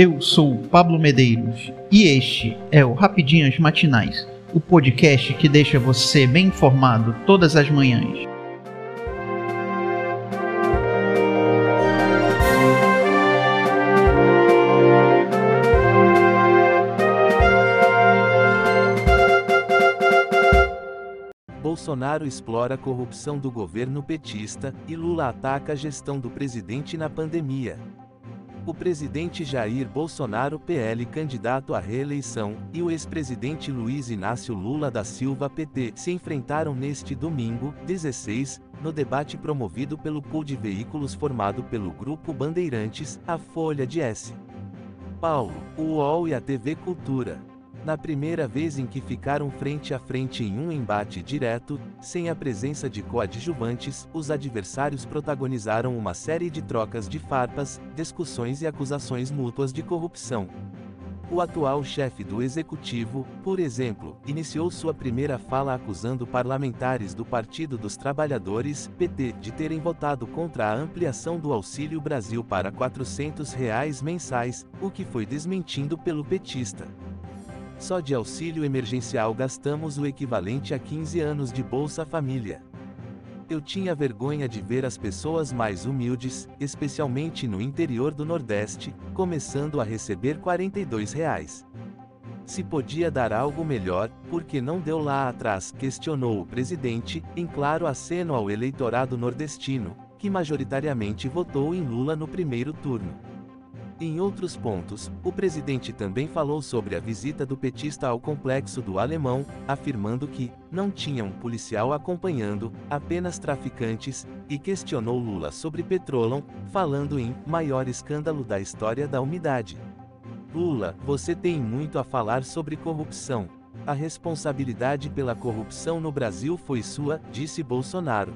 Eu sou Pablo Medeiros e este é o Rapidinhas Matinais, o podcast que deixa você bem informado todas as manhãs. Bolsonaro explora a corrupção do governo petista e Lula ataca a gestão do presidente na pandemia. O presidente Jair Bolsonaro, PL, candidato à reeleição, e o ex-presidente Luiz Inácio Lula da Silva, PT, se enfrentaram neste domingo, 16, no debate promovido pelo pool de veículos formado pelo Grupo Bandeirantes, a Folha de S. Paulo, o UOL e a TV Cultura na primeira vez em que ficaram frente a frente em um embate direto, sem a presença de coadjuvantes, os adversários protagonizaram uma série de trocas de farpas, discussões e acusações mútuas de corrupção. O atual chefe do executivo, por exemplo, iniciou sua primeira fala acusando parlamentares do Partido dos Trabalhadores, PT, de terem votado contra a ampliação do Auxílio Brasil para 400 reais mensais, o que foi desmentido pelo petista. Só de auxílio emergencial gastamos o equivalente a 15 anos de Bolsa Família. Eu tinha vergonha de ver as pessoas mais humildes, especialmente no interior do Nordeste, começando a receber 42 reais. Se podia dar algo melhor, por que não deu lá atrás? questionou o presidente, em claro aceno ao eleitorado nordestino, que majoritariamente votou em Lula no primeiro turno. Em outros pontos, o presidente também falou sobre a visita do petista ao complexo do Alemão, afirmando que não tinha um policial acompanhando, apenas traficantes, e questionou Lula sobre Petrolão, falando em maior escândalo da história da umidade. Lula, você tem muito a falar sobre corrupção. A responsabilidade pela corrupção no Brasil foi sua, disse Bolsonaro.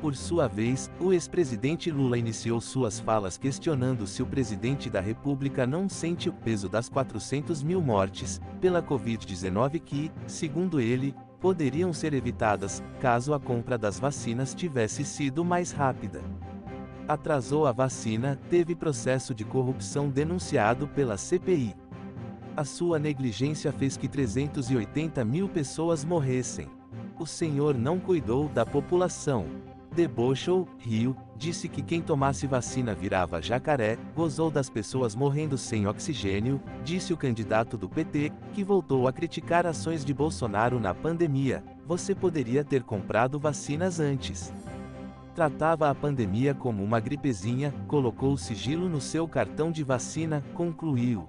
Por sua vez, o ex-presidente Lula iniciou suas falas questionando se o presidente da República não sente o peso das 400 mil mortes pela Covid-19 que, segundo ele, poderiam ser evitadas caso a compra das vacinas tivesse sido mais rápida. Atrasou a vacina, teve processo de corrupção denunciado pela CPI. A sua negligência fez que 380 mil pessoas morressem. O senhor não cuidou da população debochou, riu, disse que quem tomasse vacina virava jacaré, gozou das pessoas morrendo sem oxigênio, disse o candidato do PT, que voltou a criticar ações de Bolsonaro na pandemia. Você poderia ter comprado vacinas antes. Tratava a pandemia como uma gripezinha, colocou o sigilo no seu cartão de vacina, concluiu.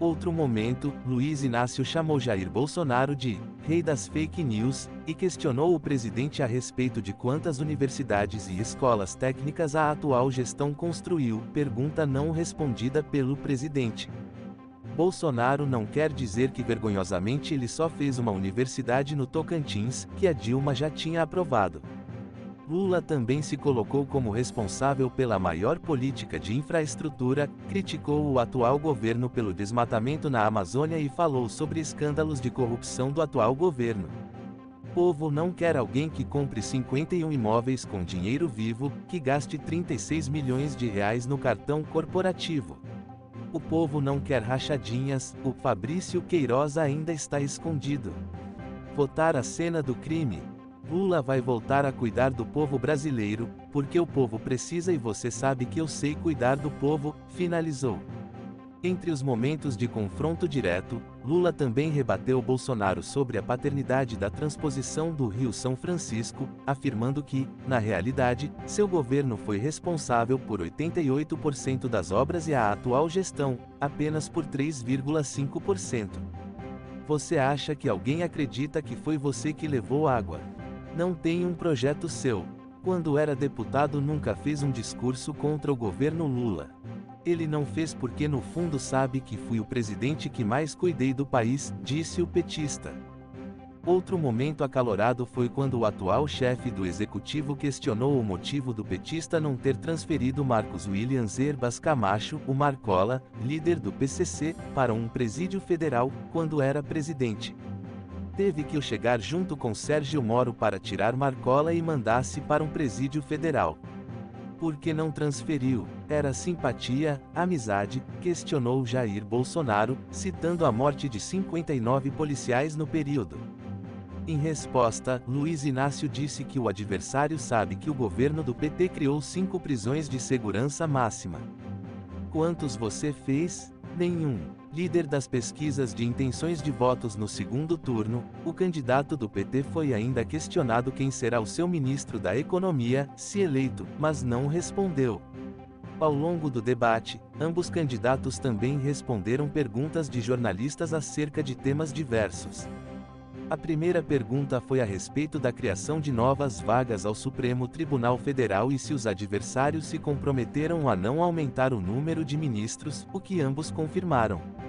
Outro momento, Luiz Inácio chamou Jair Bolsonaro de rei das fake news e questionou o presidente a respeito de quantas universidades e escolas técnicas a atual gestão construiu, pergunta não respondida pelo presidente. Bolsonaro não quer dizer que vergonhosamente ele só fez uma universidade no Tocantins, que a Dilma já tinha aprovado. Lula também se colocou como responsável pela maior política de infraestrutura, criticou o atual governo pelo desmatamento na Amazônia e falou sobre escândalos de corrupção do atual governo. Povo não quer alguém que compre 51 imóveis com dinheiro vivo, que gaste 36 milhões de reais no cartão corporativo. O povo não quer rachadinhas, o Fabrício Queiroz ainda está escondido. Votar a cena do crime, Lula vai voltar a cuidar do povo brasileiro, porque o povo precisa e você sabe que eu sei cuidar do povo, finalizou. Entre os momentos de confronto direto, Lula também rebateu Bolsonaro sobre a paternidade da transposição do Rio São Francisco, afirmando que, na realidade, seu governo foi responsável por 88% das obras e a atual gestão, apenas por 3,5%. Você acha que alguém acredita que foi você que levou água? Não tem um projeto seu. Quando era deputado nunca fez um discurso contra o governo Lula. Ele não fez porque no fundo sabe que fui o presidente que mais cuidei do país, disse o petista. Outro momento acalorado foi quando o atual chefe do executivo questionou o motivo do petista não ter transferido Marcos Williams Herbas Camacho, o Marcola, líder do PCC, para um presídio federal, quando era presidente teve que eu chegar junto com Sérgio Moro para tirar Marcola e mandasse para um presídio federal. Por que não transferiu? Era simpatia, amizade? Questionou Jair Bolsonaro, citando a morte de 59 policiais no período. Em resposta, Luiz Inácio disse que o adversário sabe que o governo do PT criou cinco prisões de segurança máxima. Quantos você fez? Nenhum. Líder das pesquisas de intenções de votos no segundo turno, o candidato do PT foi ainda questionado quem será o seu ministro da Economia, se eleito, mas não respondeu. Ao longo do debate, ambos candidatos também responderam perguntas de jornalistas acerca de temas diversos. A primeira pergunta foi a respeito da criação de novas vagas ao Supremo Tribunal Federal e se os adversários se comprometeram a não aumentar o número de ministros, o que ambos confirmaram.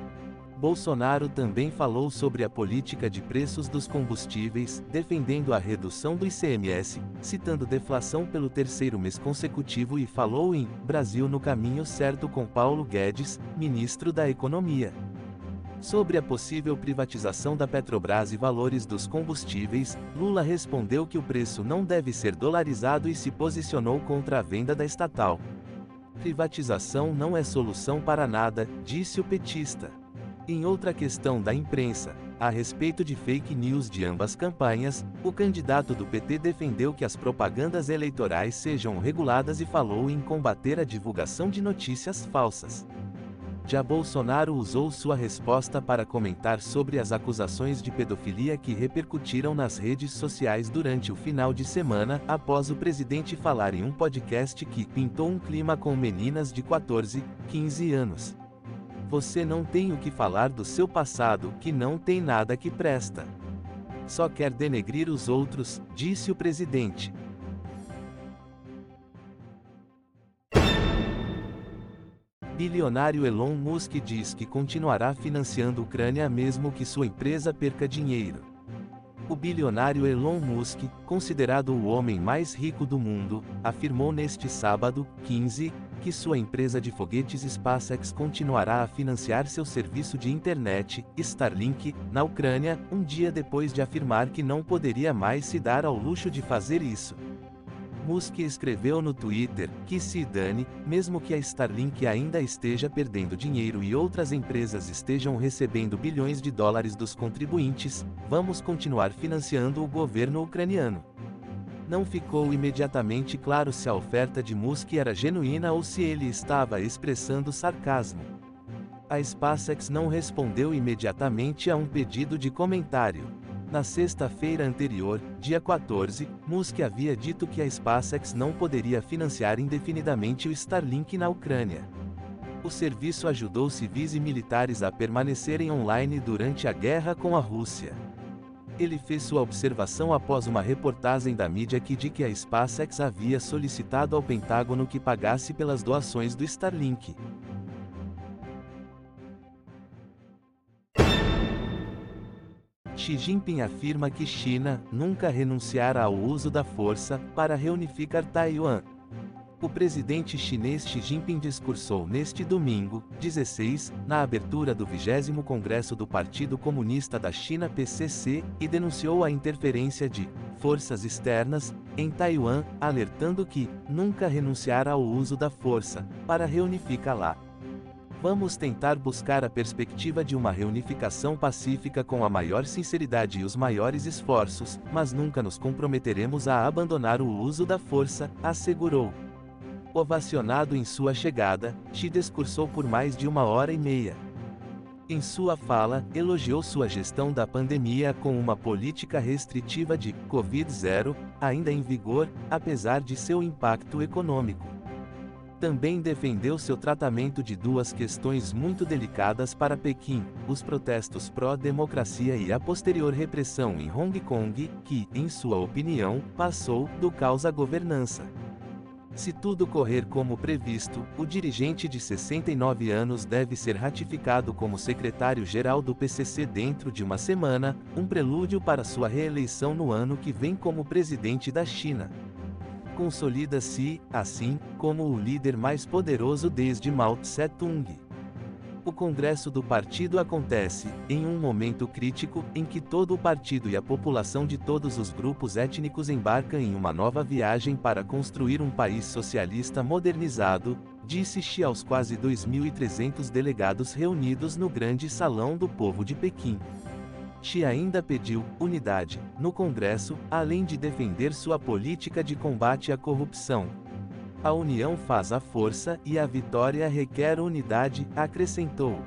Bolsonaro também falou sobre a política de preços dos combustíveis, defendendo a redução do ICMS, citando deflação pelo terceiro mês consecutivo e falou em Brasil no caminho certo com Paulo Guedes, ministro da Economia. Sobre a possível privatização da Petrobras e valores dos combustíveis, Lula respondeu que o preço não deve ser dolarizado e se posicionou contra a venda da estatal. Privatização não é solução para nada, disse o petista. Em outra questão da imprensa, a respeito de fake news de ambas campanhas, o candidato do PT defendeu que as propagandas eleitorais sejam reguladas e falou em combater a divulgação de notícias falsas. Já Bolsonaro usou sua resposta para comentar sobre as acusações de pedofilia que repercutiram nas redes sociais durante o final de semana, após o presidente falar em um podcast que pintou um clima com meninas de 14, 15 anos. Você não tem o que falar do seu passado, que não tem nada que presta. Só quer denegrir os outros, disse o presidente. Bilionário Elon Musk diz que continuará financiando a Ucrânia mesmo que sua empresa perca dinheiro. O bilionário Elon Musk, considerado o homem mais rico do mundo, afirmou neste sábado, 15, que sua empresa de foguetes SpaceX continuará a financiar seu serviço de internet, Starlink, na Ucrânia, um dia depois de afirmar que não poderia mais se dar ao luxo de fazer isso. Musk escreveu no Twitter que se dane, mesmo que a Starlink ainda esteja perdendo dinheiro e outras empresas estejam recebendo bilhões de dólares dos contribuintes, vamos continuar financiando o governo ucraniano. Não ficou imediatamente claro se a oferta de Musk era genuína ou se ele estava expressando sarcasmo. A SpaceX não respondeu imediatamente a um pedido de comentário. Na sexta-feira anterior, dia 14, Musk havia dito que a SpaceX não poderia financiar indefinidamente o Starlink na Ucrânia. O serviço ajudou civis e militares a permanecerem online durante a guerra com a Rússia. Ele fez sua observação após uma reportagem da mídia que diz que a SpaceX havia solicitado ao Pentágono que pagasse pelas doações do Starlink. Xi Jinping afirma que China nunca renunciará ao uso da força para reunificar Taiwan. O presidente chinês Xi Jinping discursou neste domingo, 16, na abertura do 20 Congresso do Partido Comunista da China PCC, e denunciou a interferência de forças externas em Taiwan, alertando que nunca renunciará ao uso da força para reunificar lá. Vamos tentar buscar a perspectiva de uma reunificação pacífica com a maior sinceridade e os maiores esforços, mas nunca nos comprometeremos a abandonar o uso da força, assegurou. Ovacionado em sua chegada, Xi discursou por mais de uma hora e meia. Em sua fala, elogiou sua gestão da pandemia com uma política restritiva de Covid-0, ainda em vigor, apesar de seu impacto econômico também defendeu seu tratamento de duas questões muito delicadas para Pequim: os protestos pró-democracia e a posterior repressão em Hong Kong, que, em sua opinião, passou do caos à governança. Se tudo correr como previsto, o dirigente de 69 anos deve ser ratificado como secretário-geral do PCC dentro de uma semana, um prelúdio para sua reeleição no ano que vem como presidente da China consolida-se, assim, como o líder mais poderoso desde Mao Tse-tung. O congresso do partido acontece, em um momento crítico, em que todo o partido e a população de todos os grupos étnicos embarcam em uma nova viagem para construir um país socialista modernizado, disse Xi aos quase 2.300 delegados reunidos no grande salão do povo de Pequim. Xi ainda pediu unidade no Congresso, além de defender sua política de combate à corrupção, a união faz a força e a vitória requer unidade, acrescentou.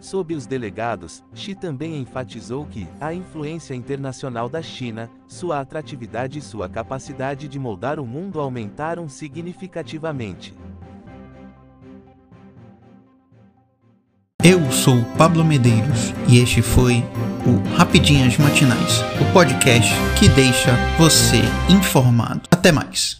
Sob os delegados, Xi também enfatizou que a influência internacional da China, sua atratividade e sua capacidade de moldar o mundo aumentaram significativamente. Eu sou Pablo Medeiros e este foi o Rapidinhas Matinais, o podcast que deixa você informado. Até mais.